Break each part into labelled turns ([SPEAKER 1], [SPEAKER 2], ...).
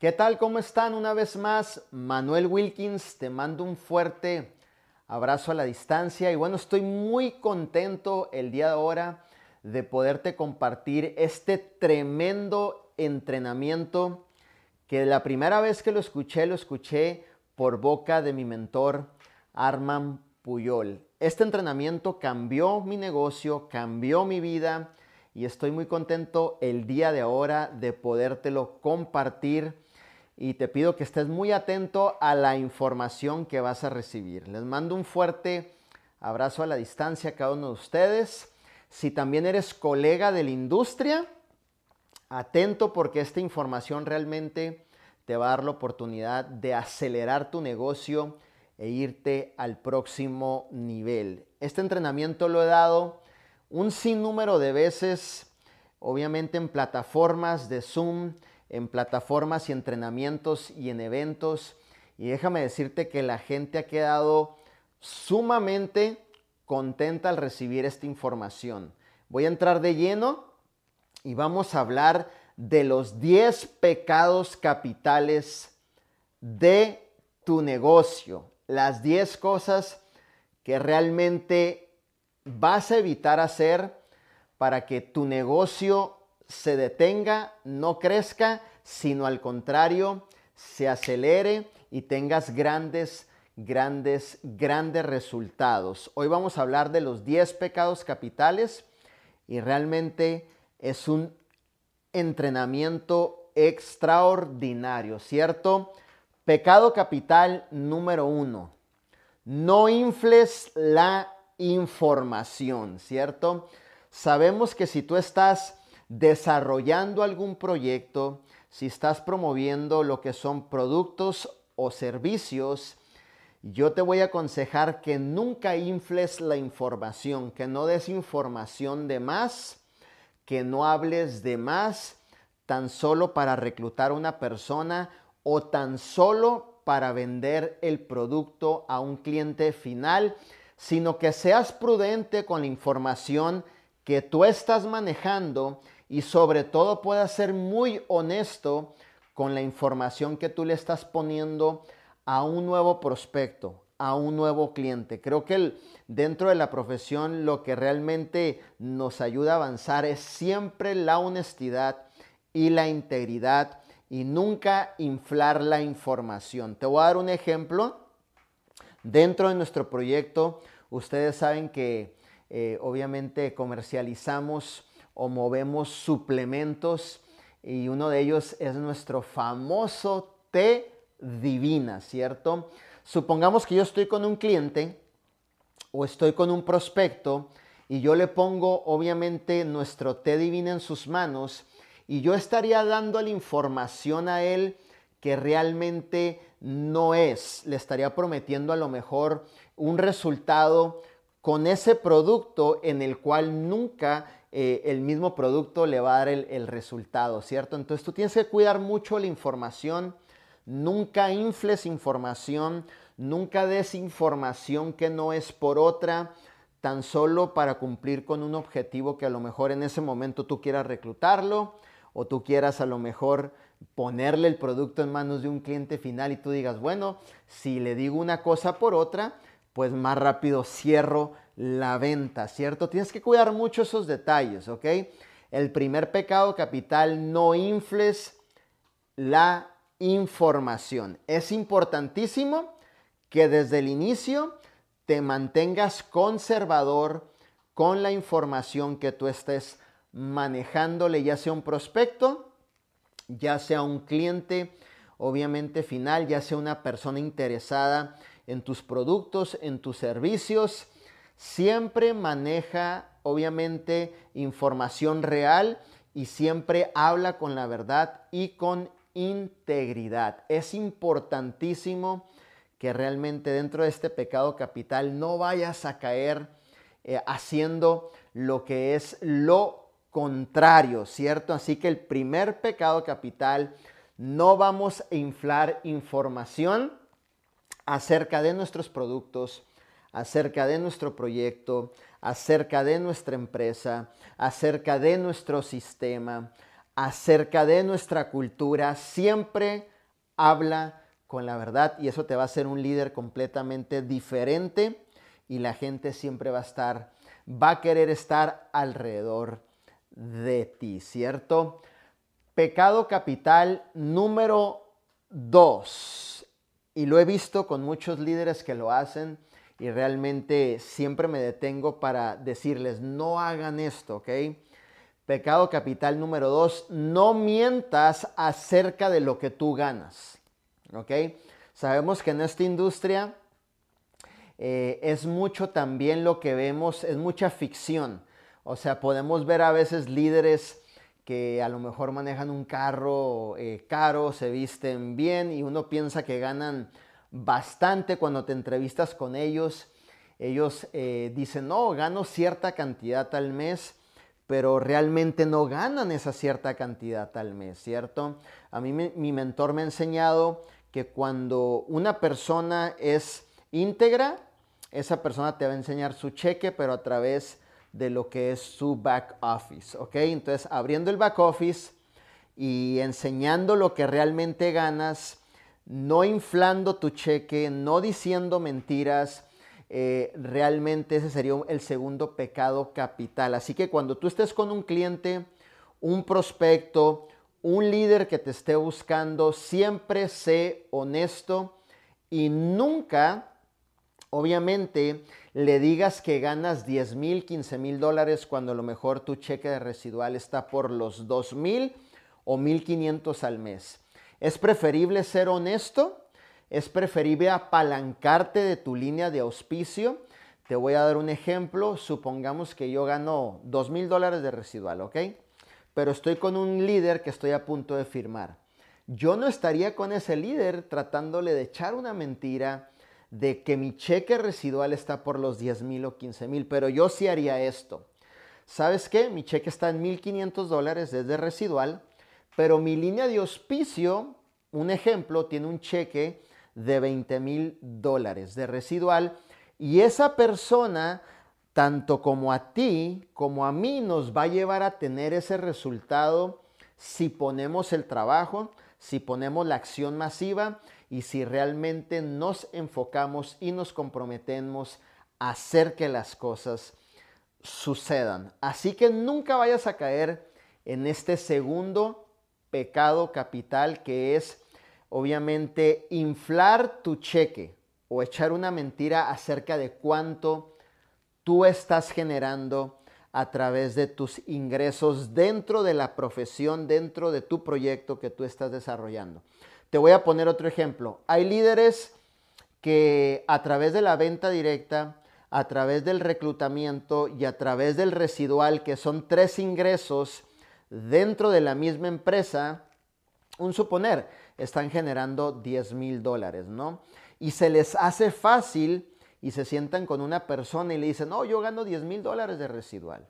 [SPEAKER 1] ¿Qué tal? ¿Cómo están? Una vez más, Manuel Wilkins, te mando un fuerte abrazo a la distancia y bueno, estoy muy contento el día de ahora de poderte compartir este tremendo entrenamiento que la primera vez que lo escuché, lo escuché por boca de mi mentor Arman Puyol. Este entrenamiento cambió mi negocio, cambió mi vida y estoy muy contento el día de ahora de podértelo compartir y te pido que estés muy atento a la información que vas a recibir. Les mando un fuerte abrazo a la distancia a cada uno de ustedes. Si también eres colega de la industria, atento porque esta información realmente te va a dar la oportunidad de acelerar tu negocio e irte al próximo nivel. Este entrenamiento lo he dado un sinnúmero de veces, obviamente en plataformas de Zoom, en plataformas y entrenamientos y en eventos. Y déjame decirte que la gente ha quedado sumamente contenta al recibir esta información. Voy a entrar de lleno y vamos a hablar de los 10 pecados capitales de tu negocio. Las 10 cosas que realmente vas a evitar hacer para que tu negocio se detenga, no crezca, sino al contrario, se acelere y tengas grandes, grandes, grandes resultados. Hoy vamos a hablar de los 10 pecados capitales y realmente es un entrenamiento extraordinario, ¿cierto? Pecado capital número uno. No infles la información, ¿cierto? Sabemos que si tú estás desarrollando algún proyecto, si estás promoviendo lo que son productos o servicios, yo te voy a aconsejar que nunca infles la información, que no des información de más, que no hables de más tan solo para reclutar una persona o tan solo para vender el producto a un cliente final, sino que seas prudente con la información que tú estás manejando y sobre todo puedas ser muy honesto con la información que tú le estás poniendo a un nuevo prospecto, a un nuevo cliente. Creo que dentro de la profesión lo que realmente nos ayuda a avanzar es siempre la honestidad y la integridad y nunca inflar la información. Te voy a dar un ejemplo. Dentro de nuestro proyecto, ustedes saben que eh, obviamente comercializamos o movemos suplementos y uno de ellos es nuestro famoso té divina, ¿cierto? Supongamos que yo estoy con un cliente o estoy con un prospecto y yo le pongo obviamente nuestro té divina en sus manos y yo estaría dando la información a él que realmente no es. Le estaría prometiendo a lo mejor un resultado con ese producto en el cual nunca eh, el mismo producto le va a dar el, resultado, ¿cierto? Entonces tú tienes que cuidar mucho la información, nunca infles información, nunca des información que no es por otra, tan solo para cumplir con un objetivo que a lo mejor en ese momento tú quieras reclutarlo o tú quieras a lo mejor ponerle el producto en manos de un cliente final y tú digas, bueno, si le digo una cosa por otra, pues más rápido cierro la venta, ¿cierto? Tienes que cuidar mucho esos detalles, ¿ok? El primer pecado capital, no infles la información. Es importantísimo que desde el inicio te mantengas conservador con la información que tú estés manejándole, ya sea un prospecto, ya sea un cliente, obviamente final, ya sea una persona interesada en tus productos, en tus servicios. Siempre maneja, obviamente, información real y siempre habla con la verdad y con integridad. Es importantísimo que realmente dentro de este pecado capital no vayas a caer eh, haciendo lo que es lo contrario, ¿cierto? Así que el primer pecado capital, no vamos a inflar información acerca de nuestros productos, acerca de nuestro proyecto, acerca de nuestra empresa, acerca de nuestro sistema, acerca de nuestra cultura, siempre habla con la verdad y eso te va a hacer un líder completamente diferente y la gente siempre va a estar, va a querer estar alrededor de ti, ¿cierto? Pecado capital número dos. Y lo he visto con muchos líderes que lo hacen y realmente siempre me detengo para decirles, no hagan esto, ¿ok? Pecado capital número dos, no mientas acerca de lo que tú ganas, ¿ok? Sabemos que en esta industria eh, es mucho también lo que vemos, es mucha ficción. O sea, podemos ver a veces líderes que a lo mejor manejan un carro eh, caro, se visten bien y uno piensa que ganan bastante cuando te entrevistas con ellos. Ellos eh, dicen, no, gano cierta cantidad al mes, pero realmente no ganan esa cierta cantidad al mes, ¿cierto? A mí mi mentor me ha enseñado que cuando una persona es íntegra, esa persona te va a enseñar su cheque, pero a través de lo que es su back office, ¿ok? Entonces, abriendo el back office y enseñando lo que realmente ganas, no inflando tu cheque, no diciendo mentiras, eh, realmente ese sería el segundo pecado capital. Así que cuando tú estés con un cliente, un prospecto, un líder que te esté buscando, siempre sé honesto y nunca obviamente le digas que ganas 10 mil, 15 mil dólares cuando a lo mejor tu cheque de residual está por los 2 mil o 1500 al mes. Es preferible ser honesto, es preferible apalancarte de tu línea de auspicio. Te voy a dar un ejemplo. Supongamos que yo gano 2 mil dólares de residual, ¿ok? Pero estoy con un líder que estoy a punto de firmar. Yo no estaría con ese líder tratándole de echar una mentira, de que mi cheque residual está por los 10 mil o 15 mil, pero yo sí haría esto. ¿Sabes qué? Mi cheque está en 1.500 dólares desde residual, pero mi línea de auspicio, un ejemplo, tiene un cheque de 20 mil dólares de residual y esa persona, tanto como a ti como a mí, nos va a llevar a tener ese resultado si ponemos el trabajo, si ponemos la acción masiva y si realmente nos enfocamos y nos comprometemos a hacer que las cosas sucedan. Así que nunca vayas a caer en este segundo pecado capital que es obviamente inflar tu cheque o echar una mentira acerca de cuánto tú estás generando a través de tus ingresos dentro de la profesión, dentro de tu proyecto que tú estás desarrollando. Te voy a poner otro ejemplo. Hay líderes que a través de la venta directa, a través del reclutamiento y a través del residual, que son tres ingresos dentro de la misma empresa, un suponer, están generando 10 mil dólares, ¿no? Y se les hace fácil y se sientan con una persona y le dicen, no, yo gano 10 mil dólares de residual.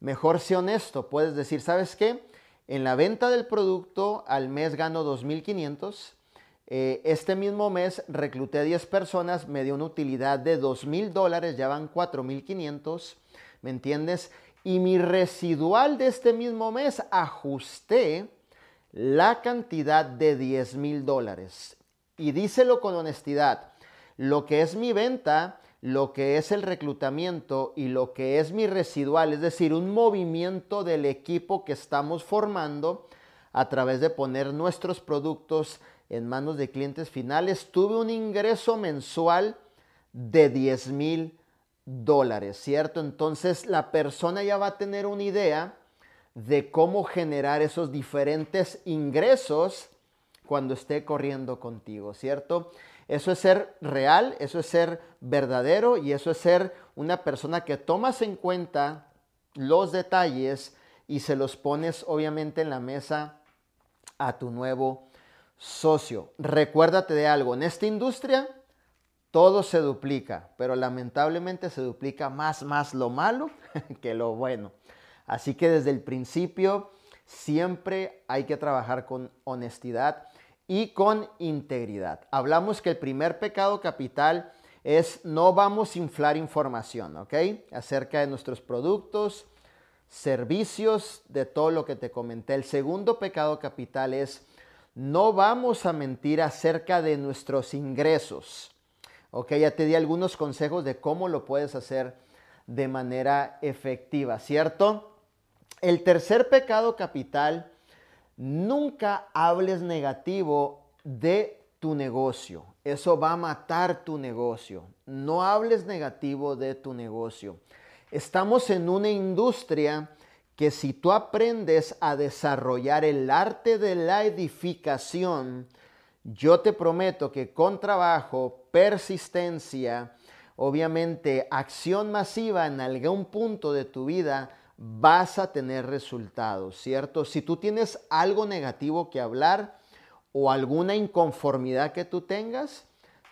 [SPEAKER 1] Mejor sé honesto, puedes decir, ¿sabes qué? En la venta del producto al mes gano 2.500. Eh, este mismo mes recluté a 10 personas, me dio una utilidad de 2.000 dólares, ya van 4.500, ¿me entiendes? Y mi residual de este mismo mes ajusté la cantidad de 10.000 dólares. Y díselo con honestidad, lo que es mi venta lo que es el reclutamiento y lo que es mi residual, es decir, un movimiento del equipo que estamos formando a través de poner nuestros productos en manos de clientes finales, tuve un ingreso mensual de 10 mil dólares, ¿cierto? Entonces la persona ya va a tener una idea de cómo generar esos diferentes ingresos cuando esté corriendo contigo, ¿cierto? Eso es ser real, eso es ser verdadero y eso es ser una persona que tomas en cuenta los detalles y se los pones obviamente en la mesa a tu nuevo socio. Recuérdate de algo, en esta industria todo se duplica, pero lamentablemente se duplica más, más lo malo que lo bueno. Así que desde el principio siempre hay que trabajar con honestidad y con integridad. Hablamos que el primer pecado capital es no vamos a inflar información, ¿ok? Acerca de nuestros productos, servicios, de todo lo que te comenté. El segundo pecado capital es no vamos a mentir acerca de nuestros ingresos. Ok, ya te di algunos consejos de cómo lo puedes hacer de manera efectiva, ¿cierto? El tercer pecado capital, nunca hables negativo de tu negocio. Eso va a matar tu negocio. No hables negativo de tu negocio. Estamos en una industria que si tú aprendes a desarrollar el arte de la edificación, yo te prometo que con trabajo, persistencia, obviamente acción masiva en algún punto de tu vida, vas a tener resultados, ¿cierto? Si tú tienes algo negativo que hablar o alguna inconformidad que tú tengas,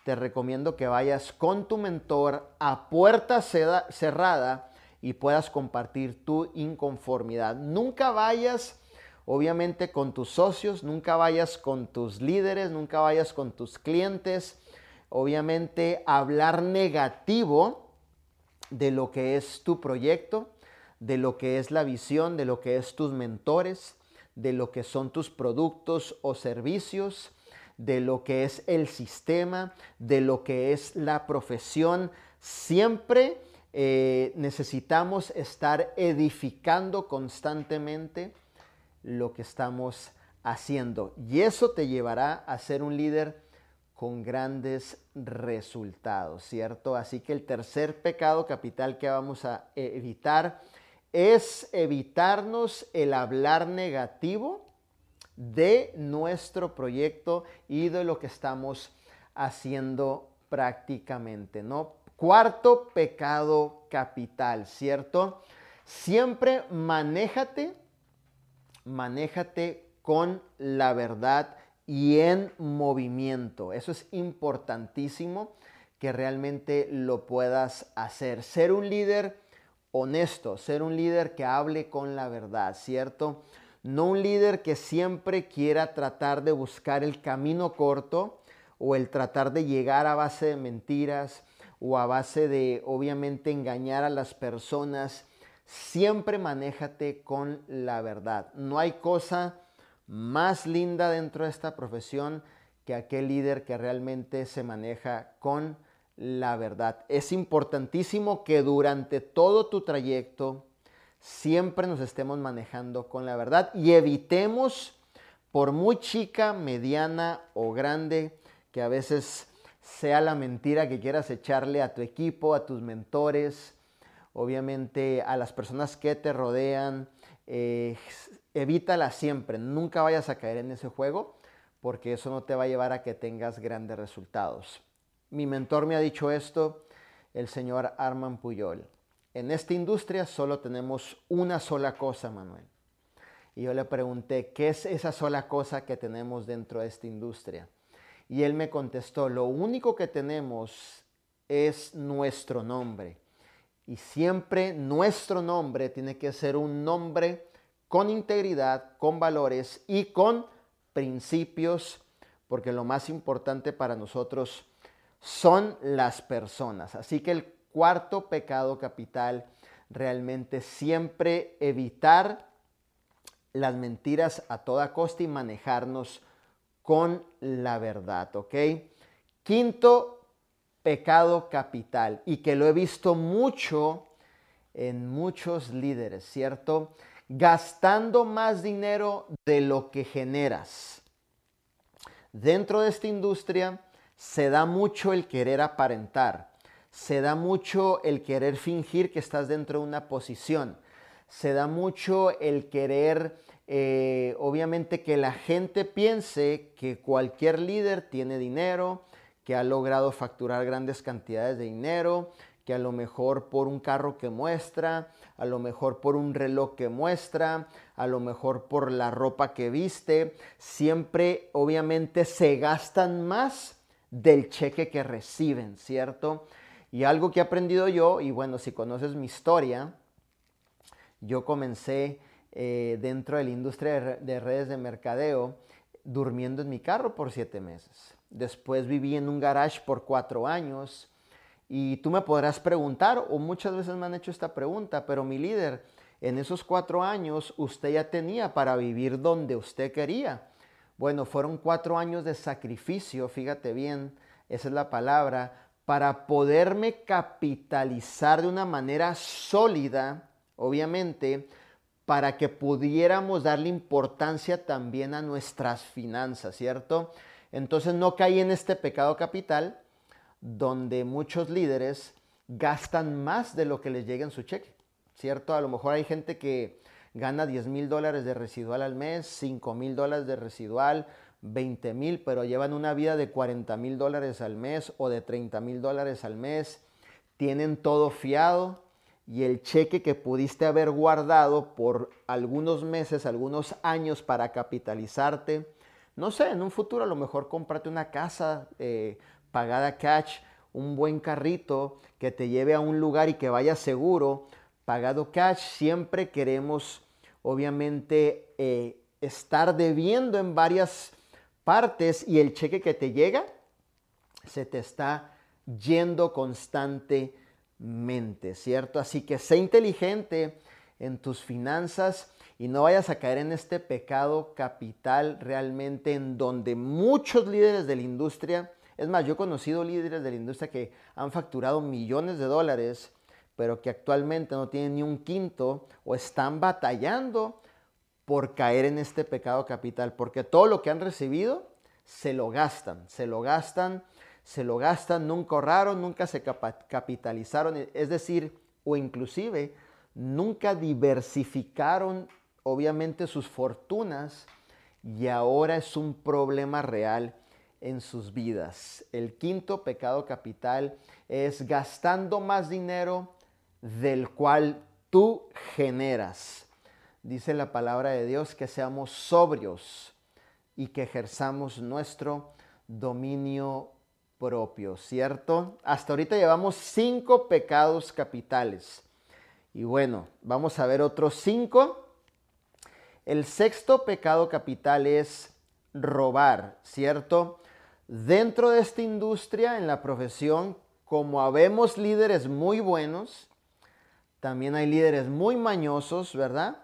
[SPEAKER 1] te recomiendo que vayas con tu mentor a puerta cerrada y puedas compartir tu inconformidad. Nunca vayas, obviamente, con tus socios, nunca vayas con tus líderes, nunca vayas con tus clientes, obviamente, hablar negativo de lo que es tu proyecto, de lo que es la visión, de lo que es tus mentores, de lo que son tus productos o servicios, de lo que es el sistema, de lo que es la profesión. Siempre eh, necesitamos estar edificando constantemente lo que estamos haciendo. Y eso te llevará a ser un líder con grandes resultados, ¿cierto? Así que el tercer pecado capital que vamos a evitar es evitarnos el hablar negativo de nuestro proyecto y de lo que estamos haciendo prácticamente, ¿no? Cuarto pecado capital, ¿cierto? Siempre manéjate, manéjate con la verdad y en movimiento. Eso es importantísimo que realmente lo puedas hacer. Ser un líder honesto, ser un líder que hable con la verdad, ¿cierto? No un líder que siempre quiera tratar de buscar el camino corto o el tratar de llegar a base de mentiras o a base de obviamente engañar a las personas, siempre manéjate con la verdad. No hay cosa más linda dentro de esta profesión que aquel líder que realmente se maneja con la verdad. Es importantísimo que durante todo tu trayecto siempre nos estemos manejando con la verdad y evitemos, por muy chica, mediana o grande, que a veces sea la mentira que quieras echarle a tu equipo, a tus mentores, obviamente a las personas que te rodean. Eh, evítala siempre, nunca vayas a caer en ese juego porque eso no te va a llevar a que tengas grandes resultados. Mi mentor me ha dicho esto, el señor Arman Puyol. En esta industria solo tenemos una sola cosa, Manuel. Y yo le pregunté, ¿qué es esa sola cosa que tenemos dentro de esta industria? Y él me contestó, lo único que tenemos es nuestro nombre. Y siempre nuestro nombre tiene que ser un nombre con integridad, con valores y con principios, porque lo más importante para nosotros son las personas. Así que el cuarto pecado capital realmente siempre evitar las mentiras a toda costa y manejarnos con la verdad, ¿ok? Quinto pecado capital y que lo he visto mucho en muchos líderes, ¿cierto? Gastando más dinero de lo que generas. Dentro de esta industria se da mucho el querer aparentar, se da mucho el querer fingir que estás dentro de una posición, se da mucho el querer eh, obviamente que la gente piense que cualquier líder tiene dinero, que ha logrado facturar grandes cantidades de dinero, que a lo mejor por un carro que muestra, a lo mejor por un reloj que muestra, a lo mejor por la ropa que viste, siempre obviamente se gastan más del cheque que reciben, ¿cierto? Y algo que he aprendido yo, y bueno, si conoces mi historia, yo comencé eh, dentro de la industria de redes de mercadeo durmiendo en mi carro por siete meses. Después viví en un garage por cuatro años y tú me podrás preguntar, o muchas veces me han hecho esta pregunta, pero mi líder, En esos cuatro años usted ya tenía para vivir donde usted quería. Bueno, fueron cuatro años de sacrificio, fíjate bien, esa es la palabra, para poderme capitalizar de una manera sólida, obviamente, para que pudiéramos darle importancia también a nuestras finanzas, ¿cierto? Entonces no caí en este pecado capital donde muchos líderes gastan más de lo que les llega en su cheque, ¿cierto? A lo mejor hay gente que gana 10 mil dólares de residual al mes, 5 mil dólares de residual, 20 mil, pero llevan una vida de 40 mil dólares al mes o de 30 mil dólares al mes, tienen todo fiado y el cheque que pudiste haber guardado por algunos meses, algunos años para capitalizarte, no sé, en un futuro a lo mejor cómprate una casa eh, pagada cash, un buen carrito que te lleve a un lugar y que vaya seguro, pagado cash, siempre queremos obviamente eh, estar debiendo en varias partes y el cheque que te llega se te está yendo constantemente, ¿cierto? Así que sé inteligente en tus finanzas y no vayas a caer en este pecado capital realmente en donde muchos líderes de la industria, es más, yo he conocido líderes de la industria que han facturado millones de dólares, pero que actualmente no tienen ni un quinto o están batallando por caer en este pecado capital, porque todo lo que han recibido se lo gastan, se lo gastan, se lo gastan, nunca ahorraron, nunca se capitalizaron, es decir, o inclusive nunca diversificaron obviamente sus fortunas y ahora es un problema real en sus vidas. El quinto pecado capital es gastando más dinero del cual tú generas dice la palabra de Dios que seamos sobrios y que ejerzamos nuestro dominio propio, ¿cierto? Hasta ahorita llevamos cinco pecados capitales. Y bueno, vamos a ver otros cinco. El sexto pecado capital es robar, ¿cierto? Dentro de esta industria, en la profesión, como habemos líderes muy buenos, también hay líderes muy mañosos, ¿verdad?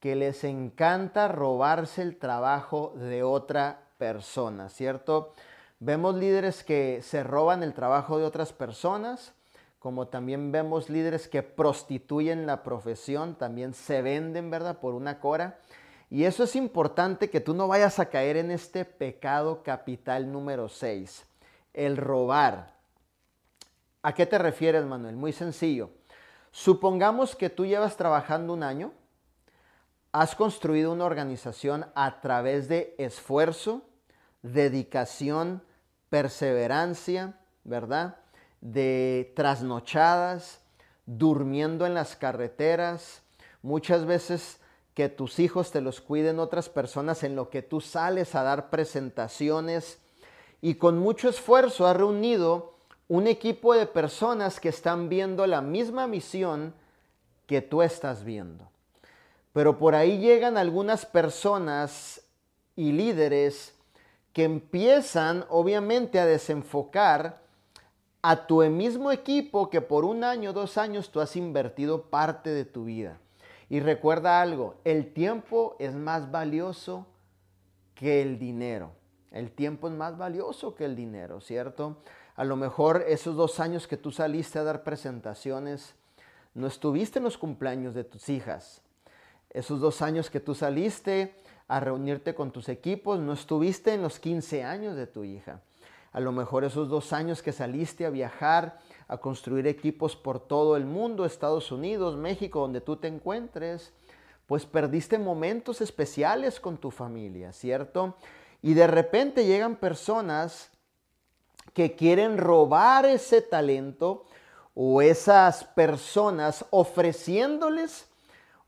[SPEAKER 1] que les encanta robarse el trabajo de otra persona, ¿cierto? Vemos líderes que se roban el trabajo de otras personas, como también vemos líderes que prostituyen la profesión, también se venden, ¿verdad? Por una cora. Y eso es importante que tú no vayas a caer en este pecado capital número 6, el robar. ¿A qué te refieres, Manuel? Muy sencillo. Supongamos que tú llevas trabajando un año Has construido una organización a través de esfuerzo, dedicación, perseverancia, ¿verdad? De trasnochadas, durmiendo en las carreteras, muchas veces que tus hijos te los cuiden otras personas en lo que tú sales a dar presentaciones y con mucho esfuerzo has reunido un equipo de personas que están viendo la misma misión que tú estás viendo. Pero por ahí llegan algunas personas y líderes que empiezan obviamente a desenfocar a tu mismo equipo que por un año, dos años tú has invertido parte de tu vida. Y recuerda algo, el tiempo es más valioso que el dinero. El tiempo es más valioso que el dinero, ¿cierto? A lo mejor esos dos años que tú saliste a dar presentaciones, no estuviste en los cumpleaños de tus hijas, esos dos años que tú saliste a reunirte con tus equipos, no estuviste en los 15 años de tu hija. A lo mejor esos dos años que saliste a viajar, a construir equipos por todo el mundo, Estados Unidos, México, donde tú te encuentres, pues perdiste momentos especiales con tu familia, ¿cierto? Y de repente llegan personas que quieren robar ese talento o esas personas ofreciéndoles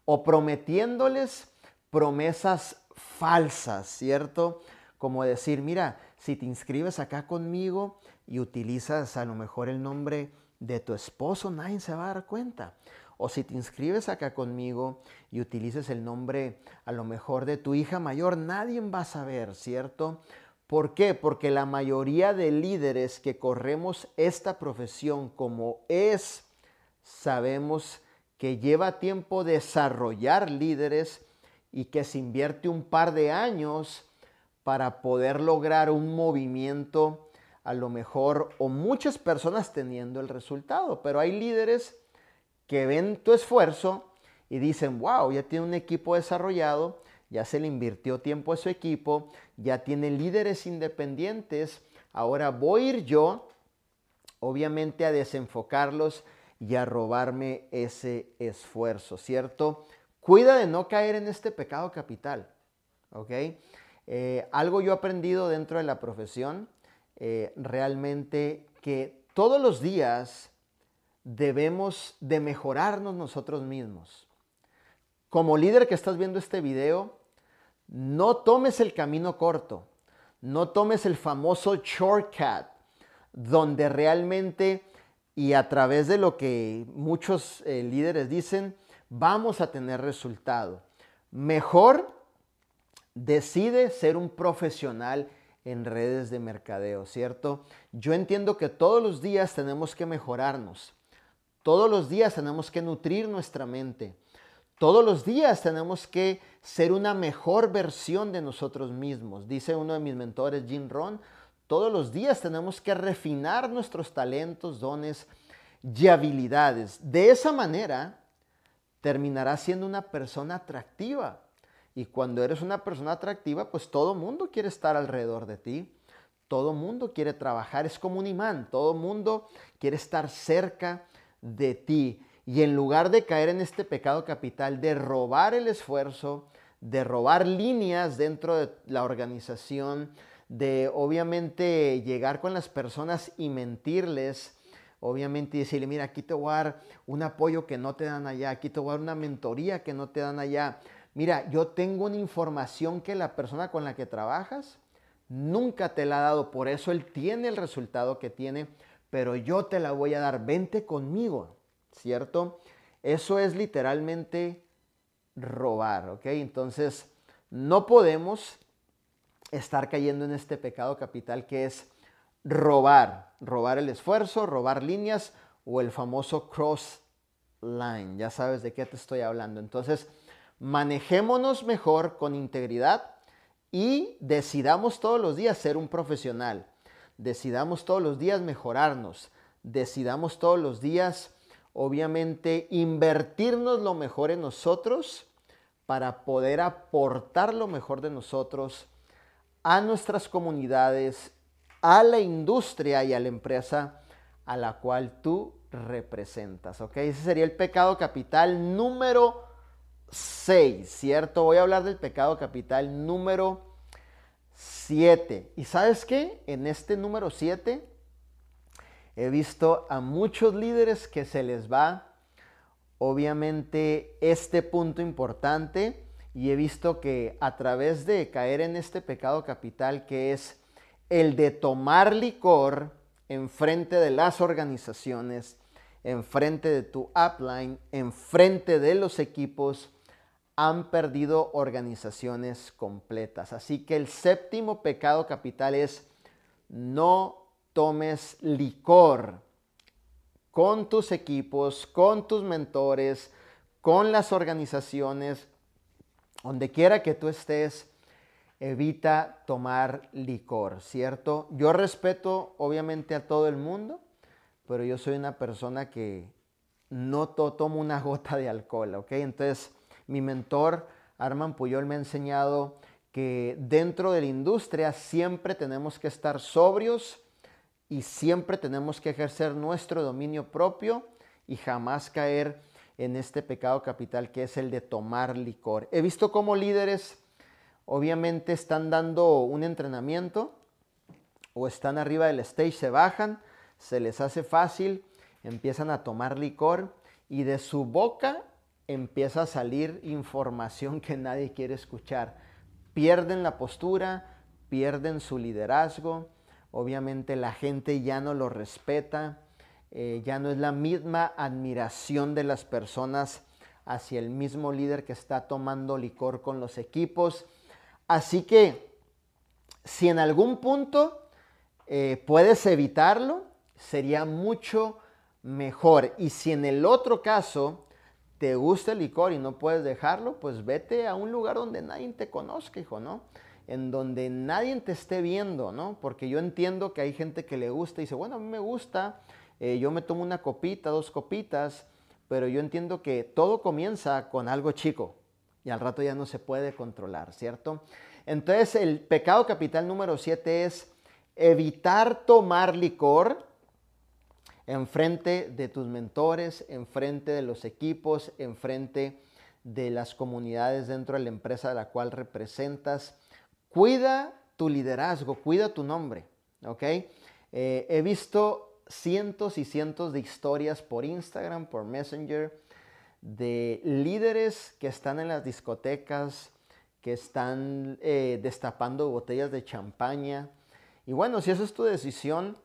[SPEAKER 1] o prometiéndoles promesas falsas, ¿cierto? Como decir, mira, si te inscribes acá conmigo y utilizas a lo mejor el nombre de tu esposo, nadie se va a dar cuenta. O si te inscribes acá conmigo y utilices el nombre a lo mejor de tu hija mayor, nadie va a saber, ¿cierto? ¿Por qué? Porque la mayoría de líderes que corremos esta profesión como es, sabemos que lleva tiempo desarrollar líderes y que se invierte un par de años para poder lograr un movimiento a lo mejor o muchas personas teniendo el resultado, pero hay líderes que ven tu esfuerzo y dicen, wow, ya tiene un equipo desarrollado, ya se le invirtió tiempo a su equipo, ya tiene líderes independientes, ahora voy a ir yo, obviamente, a desenfocarlos y a robarme ese esfuerzo, ¿cierto? Cuida de no caer en este pecado capital, ¿ok? Eh, algo yo he aprendido dentro de la profesión, eh, realmente que todos los días debemos de mejorarnos nosotros mismos. Como líder que estás viendo este video, no tomes el camino corto, no tomes el famoso shortcut, donde realmente y a través de lo que muchos eh, líderes dicen, vamos a tener resultado. Mejor decide ser un profesional en redes de mercadeo, ¿cierto? Yo entiendo que todos los días tenemos que mejorarnos. Todos los días tenemos que nutrir nuestra mente. Todos los días tenemos que ser una mejor versión de nosotros mismos. Dice uno de mis mentores, Jim Ron, todos los días tenemos que refinar nuestros talentos, dones y habilidades. De esa manera terminarás siendo una persona atractiva. Y cuando eres una persona atractiva, pues todo mundo quiere estar alrededor de ti. Todo mundo quiere trabajar, es como un imán. Todo mundo quiere estar cerca de ti. Y en lugar de caer en este pecado capital de robar el esfuerzo, de robar líneas dentro de la organización, de obviamente llegar con las personas y mentirles, obviamente decirle, mira, aquí te voy a dar un apoyo que no te dan allá, aquí te voy a dar una mentoría que no te dan allá. Mira, yo tengo una información que la persona con la que trabajas nunca te la ha dado, por eso él tiene el resultado que tiene, pero yo te la voy a dar, vente conmigo, ¿cierto? Eso es literalmente robar, ¿ok? Entonces, no podemos estar cayendo en este pecado capital que es robar, robar el esfuerzo, robar líneas o el famoso cross line. Ya sabes de qué te estoy hablando. Entonces, manejémonos mejor con integridad y decidamos todos los días ser un profesional. Decidamos todos los días mejorarnos. Decidamos todos los días, obviamente, invertirnos lo mejor en nosotros para poder aportar lo mejor de nosotros a nuestras comunidades, a la industria y a la empresa a la cual tú representas. ¿ok? Ese sería el pecado capital número 6, ¿cierto? Voy a hablar del pecado capital número 7. ¿Y sabes qué? En este número 7 he visto a muchos líderes que se les va, obviamente, este punto importante y he visto que a través de caer en este pecado capital que es el de tomar licor en frente de las organizaciones, en frente de tu upline, en frente de los equipos, han perdido organizaciones completas. Así que el séptimo pecado capital es no tomes licor con tus equipos, con tus mentores, con las organizaciones, donde quiera que tú estés, evita tomar licor, ¿cierto? Yo respeto obviamente a todo el mundo, pero yo soy una persona que no tomo una gota de alcohol, ¿ok? Entonces, mi mentor Arman Puyol me ha enseñado que dentro de la industria siempre tenemos que estar sobrios y siempre tenemos que ejercer nuestro dominio propio y jamás caer en este pecado capital que es el de tomar licor. He visto cómo líderes obviamente están dando un entrenamiento o están arriba del stage, se bajan, se les hace fácil, empiezan a tomar licor y de su boca empieza a salir información que nadie quiere escuchar. Pierden la postura, pierden su liderazgo, obviamente la gente ya no lo respeta, eh, ya no es la misma admiración de las personas hacia el mismo líder que está tomando licor con los equipos Así que si en algún punto eh, puedes evitarlo, sería mucho mejor. Y si en el otro caso te gusta el licor y no puedes dejarlo, pues vete a un lugar donde nadie te conozca, hijo, ¿no? En donde nadie te esté viendo, ¿no? Porque yo entiendo que hay gente que le gusta y dice, bueno, a mí me gusta, eh, yo me tomo una copita, dos copitas, pero yo entiendo que todo comienza con algo chico y al rato ya no se puede controlar, ¿cierto? Entonces el pecado capital número siete es evitar tomar licor enfrente de tus mentores, enfrente de los equipos, enfrente de las comunidades dentro de la empresa de la cual representas. Cuida tu liderazgo, cuida tu nombre, ¿ok? Eh, he visto cientos y cientos de historias por Instagram, por Messenger, de líderes que están en las discotecas, que están eh, destapando botellas de champaña. Y bueno, si esa es tu decisión,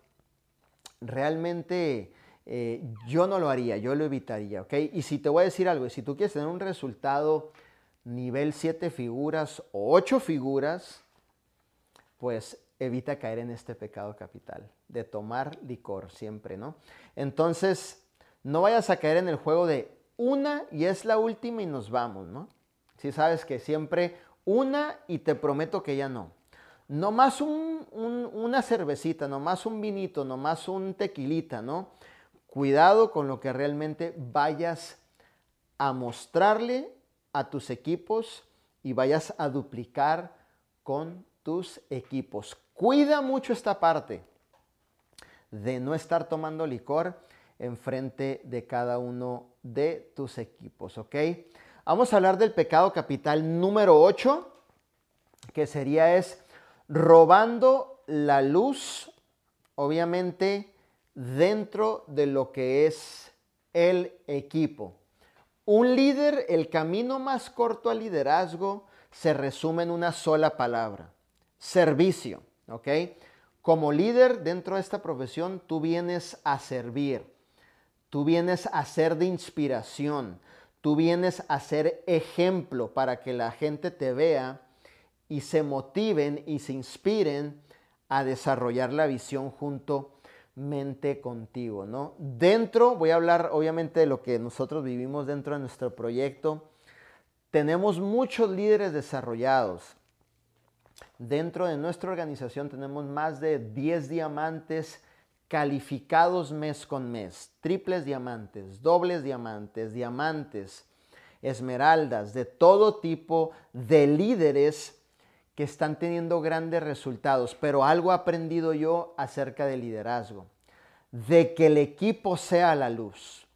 [SPEAKER 1] realmente eh, yo no lo haría, yo lo evitaría, ¿ok? Y si te voy a decir algo, si tú quieres tener un resultado nivel 7 figuras o 8 figuras, pues evita caer en este pecado capital, de tomar licor siempre, ¿no? Entonces, no vayas a caer en el juego de una y es la última y nos vamos, ¿no? Si sabes que siempre una y te prometo que ya no no más una cervecita, no más un vinito, no más un tequilita, ¿no? Cuidado con lo que realmente vayas a mostrarle a tus equipos y vayas a duplicar con tus equipos. Cuida mucho esta parte de no estar tomando licor enfrente de cada uno de tus equipos, ¿ok? Vamos a hablar del pecado capital número 8, que sería es robando la luz, obviamente, dentro de lo que es el equipo. Un líder, el camino más corto al liderazgo se resume en una sola palabra, servicio, ¿ok? Como líder dentro de esta profesión, tú vienes a servir, tú vienes a ser de inspiración, tú vienes a ser ejemplo para que la gente te vea y se motiven y se inspiren a desarrollar la visión mente contigo, ¿no? Dentro, voy a hablar obviamente de lo que nosotros vivimos dentro de nuestro proyecto. Tenemos muchos líderes desarrollados. Dentro de nuestra organización tenemos más de 10 diamantes calificados mes con mes, triples diamantes, dobles diamantes, diamantes, esmeraldas, de todo tipo de líderes que están teniendo grandes resultados, pero algo he aprendido yo acerca del liderazgo, de que el equipo sea la luz,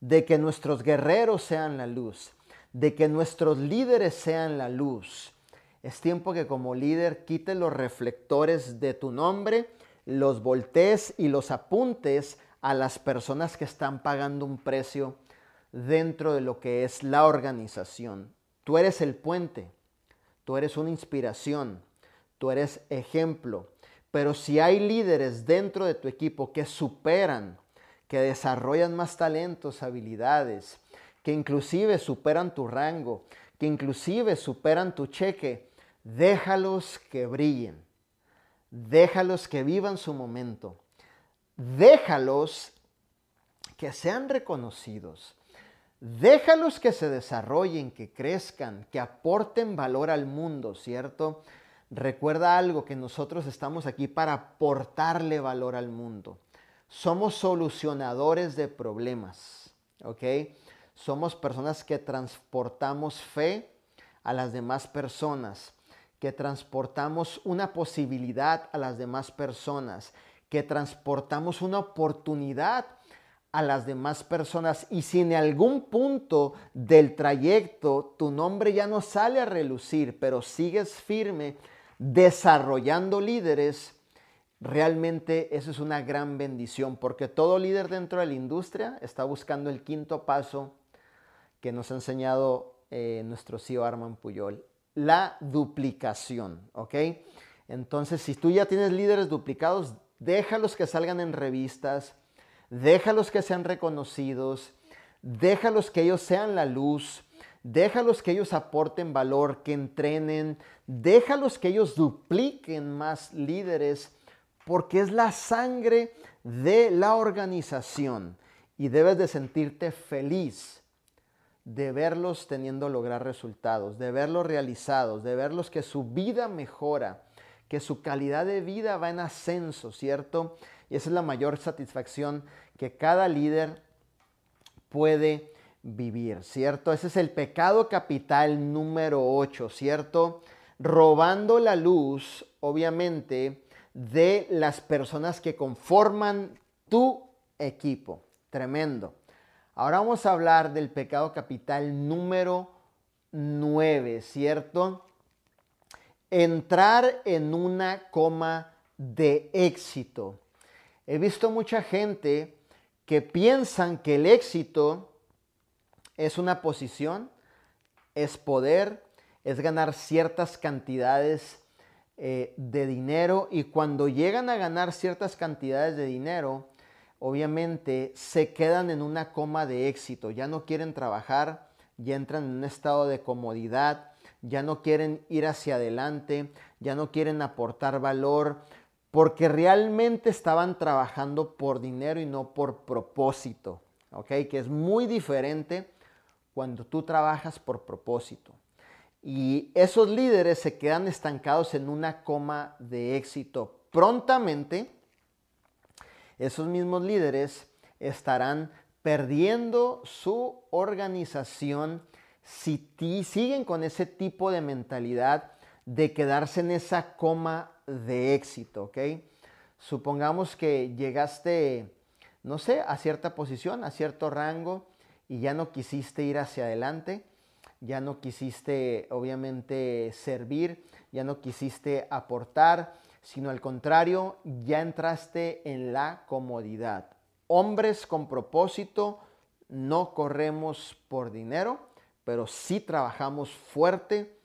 [SPEAKER 1] de que nuestros guerreros sean la luz, de que nuestros líderes sean la luz. Es tiempo que como líder quites los reflectores de tu nombre, los voltees y los apuntes a las personas que están pagando un precio dentro de lo que es la organización. Tú eres el puente tú eres una inspiración, tú eres ejemplo. Pero si hay líderes dentro de tu equipo que superan, que desarrollan más talentos, habilidades, que inclusive superan tu rango, que inclusive superan tu cheque, déjalos que brillen. Déjalos que vivan su momento. Déjalos que sean reconocidos. Déjalos que se desarrollen, que crezcan, que aporten valor al mundo, ¿cierto? Recuerda algo, que nosotros estamos aquí para aportarle valor al mundo. Somos solucionadores de problemas, ¿ok? Somos personas que transportamos fe a las demás personas, que transportamos una posibilidad a las demás personas, que transportamos una oportunidad a las demás personas y si en algún punto del trayecto tu nombre ya no sale a relucir, pero sigues firme desarrollando líderes, realmente eso es una gran bendición porque todo líder dentro de la industria está buscando el quinto paso que nos ha enseñado eh, nuestro CEO Arman Puyol, la duplicación, ¿ok? Entonces, si tú ya tienes líderes duplicados, déjalos que salgan en revistas, déjalos que sean reconocidos, déjalos que ellos sean la luz, déjalos que ellos aporten valor, que entrenen, déjalos que ellos dupliquen más líderes, porque es la sangre de la organización. Y debes de sentirte feliz de verlos teniendo lograr resultados, de verlos realizados, de verlos que su vida mejora, que su calidad de vida va en ascenso, ¿cierto? Y esa es la mayor satisfacción que cada líder puede vivir, ¿cierto? Ese es el pecado capital número 8, ¿cierto? Robando la luz, obviamente, de las personas que conforman tu equipo. Tremendo. Ahora vamos a hablar del pecado capital número 9, ¿cierto? Entrar en una coma de éxito. He visto mucha gente que piensan que el éxito es una posición, es poder, es ganar ciertas cantidades eh, de dinero y cuando llegan a ganar ciertas cantidades de dinero, obviamente se quedan en una coma de éxito, ya no quieren trabajar, ya entran en un estado de comodidad, ya no quieren ir hacia adelante, ya no quieren aportar valor, porque realmente estaban trabajando por dinero y no por propósito, ¿ok? Que es muy diferente cuando tú trabajas por propósito. Y esos líderes se quedan estancados en una coma de éxito. Prontamente, esos mismos líderes estarán perdiendo su organización si siguen con ese tipo de mentalidad de quedarse en esa coma de éxito, ¿ok? Supongamos que llegaste, no sé, a cierta posición, a cierto rango y ya no quisiste ir hacia adelante, ya no quisiste obviamente servir, ya no quisiste aportar, sino al contrario, ya entraste en la comodidad. Hombres con propósito, no corremos por dinero, pero sí trabajamos fuerte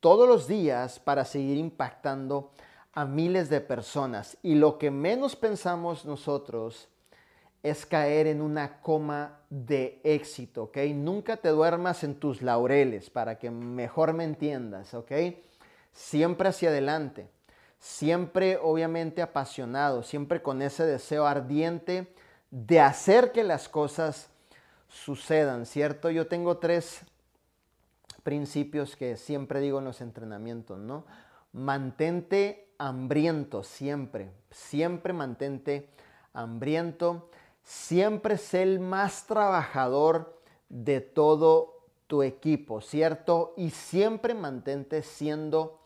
[SPEAKER 1] todos los días para seguir impactando a miles de personas. Y lo que menos pensamos nosotros es caer en una coma de éxito, ¿ok? Nunca te duermas en tus laureles para que mejor me entiendas, ¿ok? Siempre hacia adelante, siempre obviamente apasionado, siempre con ese deseo ardiente de hacer que las cosas sucedan, ¿cierto? Yo tengo tres principios que siempre digo en los entrenamientos, ¿no? Mantente hambriento siempre, siempre mantente hambriento, siempre sé el más trabajador de todo tu equipo, ¿cierto? Y siempre mantente siendo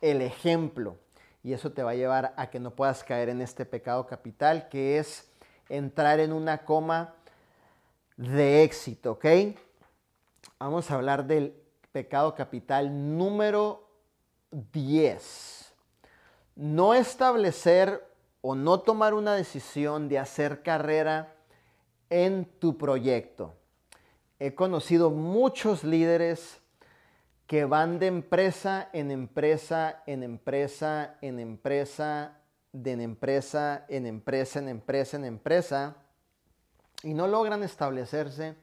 [SPEAKER 1] el ejemplo. Y eso te va a llevar a que no puedas caer en este pecado capital, que es entrar en una coma de éxito, ¿ok? Vamos a hablar del pecado capital número 10 no establecer o no tomar una decisión de hacer carrera en tu proyecto. He conocido muchos líderes que van de empresa en empresa, en empresa, en empresa, de empresa, en empresa, en empresa, en empresa, y no logran establecerse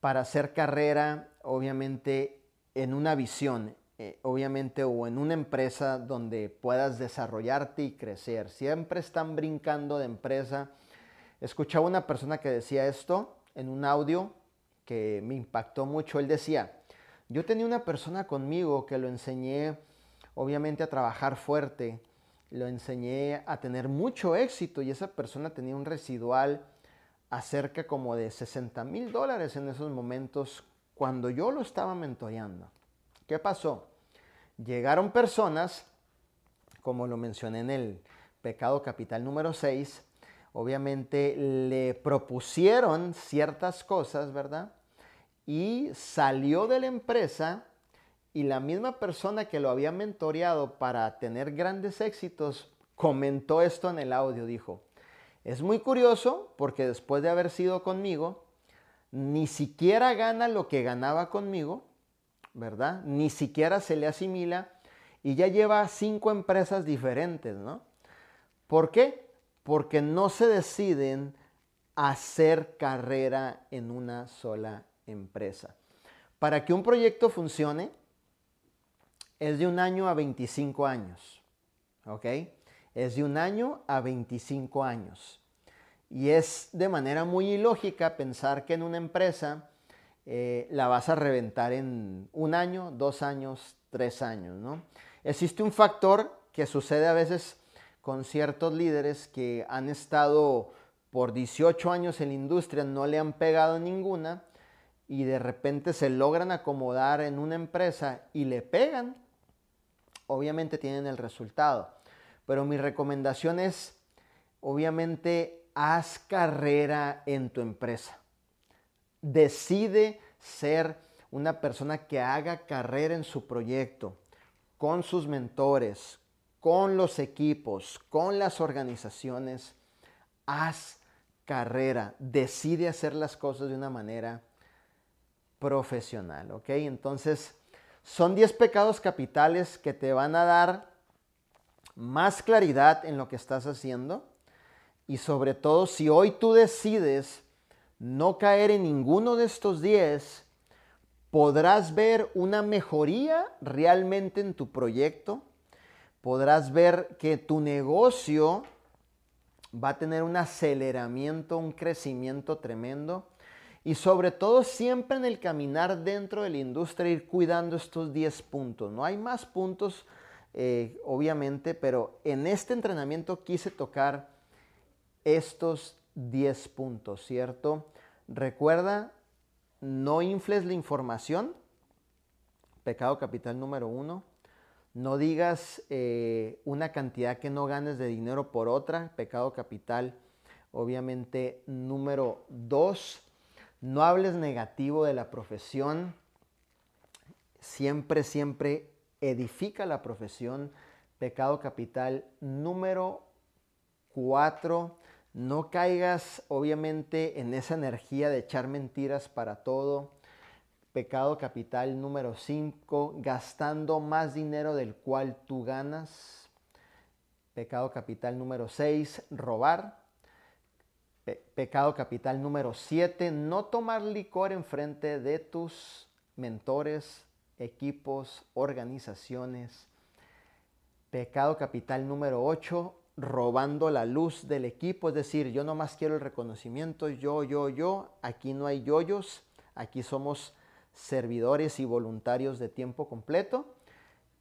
[SPEAKER 1] para hacer carrera, obviamente, en una visión, eh, obviamente, o en una empresa donde puedas desarrollarte y crecer. Siempre están brincando de empresa. Escuchaba una persona que decía esto en un audio que me impactó mucho. Él decía, yo tenía una persona conmigo que lo enseñé, obviamente, a trabajar fuerte, lo enseñé a tener mucho éxito y esa persona tenía un residual acerca como de 60 mil dólares en esos momentos cuando yo lo estaba mentoreando. ¿Qué pasó? Llegaron personas, como lo mencioné en el pecado capital número 6, obviamente le propusieron ciertas cosas, ¿verdad? Y salió de la empresa y la misma persona que lo había mentoreado para tener grandes éxitos comentó esto en el audio, dijo, es muy curioso porque después de haber sido conmigo, ni siquiera gana lo que ganaba conmigo ¿verdad? Ni siquiera se le asimila y ya lleva cinco empresas diferentes, ¿no? ¿Por qué? Porque no se deciden hacer carrera en una sola empresa. Para que un proyecto funcione, es de un año a 25 años, ¿ok? Es de un año a 25 años. Y es de manera muy ilógica pensar que en una empresa eh, la vas a reventar en un año, dos años, tres años, ¿no? Existe un factor que sucede a veces con ciertos líderes que han estado por 18 años en la industria, no le han pegado ninguna y de repente se logran acomodar en una empresa y le pegan, obviamente tienen el resultado. Pero mi recomendación es, obviamente, haz carrera en tu empresa. Decide ser una persona que haga carrera en su proyecto, con sus mentores, con los equipos, con las organizaciones. Haz carrera, decide hacer las cosas de una manera profesional, ¿ok? Entonces, son 10 pecados capitales que te van a dar más claridad en lo que estás haciendo y sobre todo si hoy tú decides no caer en ninguno de estos 10, podrás ver una mejoría realmente en tu proyecto, podrás ver que tu negocio va a tener un aceleramiento, un crecimiento tremendo y sobre todo siempre en el caminar dentro de la industria ir cuidando estos 10 puntos. No hay más puntos, eh, obviamente, pero en este entrenamiento quise tocar estos 10 puntos, ¿cierto? Recuerda, no infles la información, pecado capital número uno. No digas eh, una cantidad que no ganes de dinero por otra, pecado capital, obviamente número dos. No hables negativo de la profesión. Siempre, siempre edifica la profesión. Pecado capital número cuatro. No caigas, obviamente, en esa energía de echar mentiras para todo. Pecado capital número cinco. Gastando más dinero del cual tú ganas. Pecado capital número seis. Robar pecado capital número 7, no tomar licor en frente de tus mentores, equipos, organizaciones. Pecado capital número 8, robando la luz del equipo, es decir, yo nomás quiero el reconocimiento, yo, yo, yo, aquí no hay yoyos, aquí somos servidores y voluntarios de tiempo completo.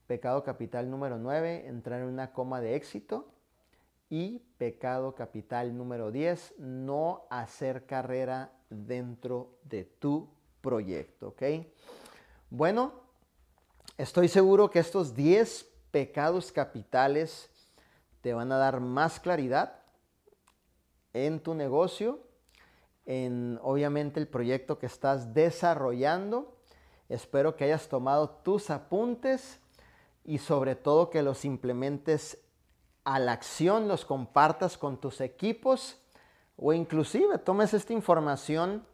[SPEAKER 1] Pecado capital número 9, entrar en una coma de éxito. Y pecado capital número 10, no hacer carrera dentro de tu proyecto, ¿ok? Bueno, estoy seguro que estos 10 pecados capitales te van a dar más claridad en tu negocio, en obviamente el proyecto que estás desarrollando. Espero que hayas tomado tus apuntes y sobre todo que los implementes a la acción, los compartas con tus equipos o inclusive tomes esta información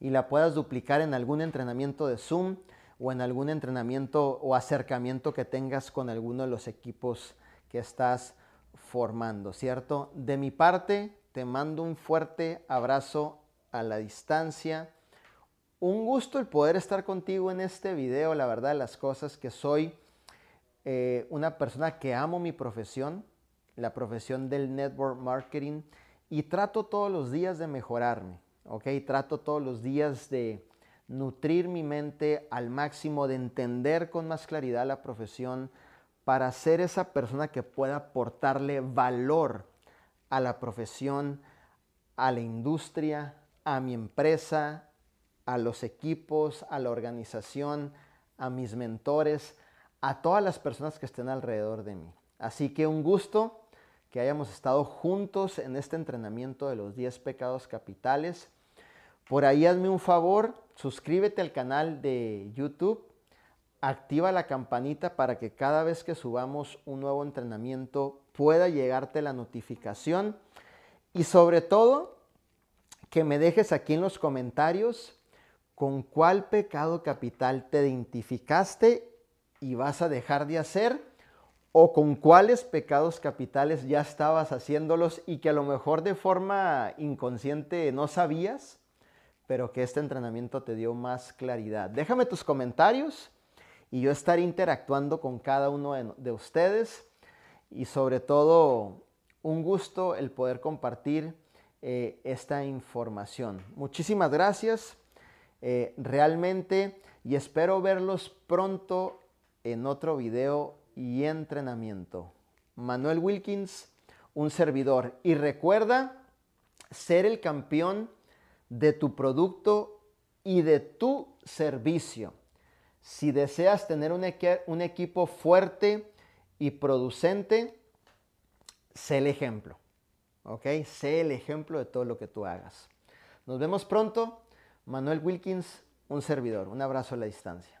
[SPEAKER 1] y la puedas duplicar en algún entrenamiento de Zoom o en algún entrenamiento o acercamiento que tengas con alguno de los equipos que estás formando, ¿cierto? De mi parte, te mando un fuerte abrazo a la distancia. Un gusto el poder estar contigo en este video, la verdad, las cosas que soy eh, una persona que amo mi profesión, la profesión del network marketing, y trato todos los días de mejorarme, ¿ok? Trato todos los días de nutrir mi mente al máximo, de entender con más claridad la profesión, para ser esa persona que pueda aportarle valor a la profesión, a la industria, a mi empresa, a los equipos, a la organización, a mis mentores, a todas las personas que estén alrededor de mí. Así que un gusto que hayamos estado juntos en este entrenamiento de los 10 pecados capitales. Por ahí hazme un favor, suscríbete al canal de YouTube, activa la campanita para que cada vez que subamos un nuevo entrenamiento pueda llegarte la notificación y sobre todo que me dejes aquí en los comentarios con cuál pecado capital te identificaste y vas a dejar de hacer o con cuáles pecados capitales ya estabas haciéndolos y que a lo mejor de forma inconsciente no sabías, pero que este entrenamiento te dio más claridad. Déjame tus comentarios y yo estaré interactuando con cada uno de ustedes y sobre todo un gusto el poder compartir eh, esta información. Muchísimas gracias. eh, realmente y espero verlos pronto en otro video y entrenamiento. Manuel Wilkins, un servidor. Y recuerda ser el campeón de tu producto y de tu servicio. Si deseas tener un, equipo fuerte y producente, sé el ejemplo. ¿Ok? Sé el ejemplo de todo lo que tú hagas. Nos vemos pronto. Manuel Wilkins, un servidor. Un abrazo a la distancia.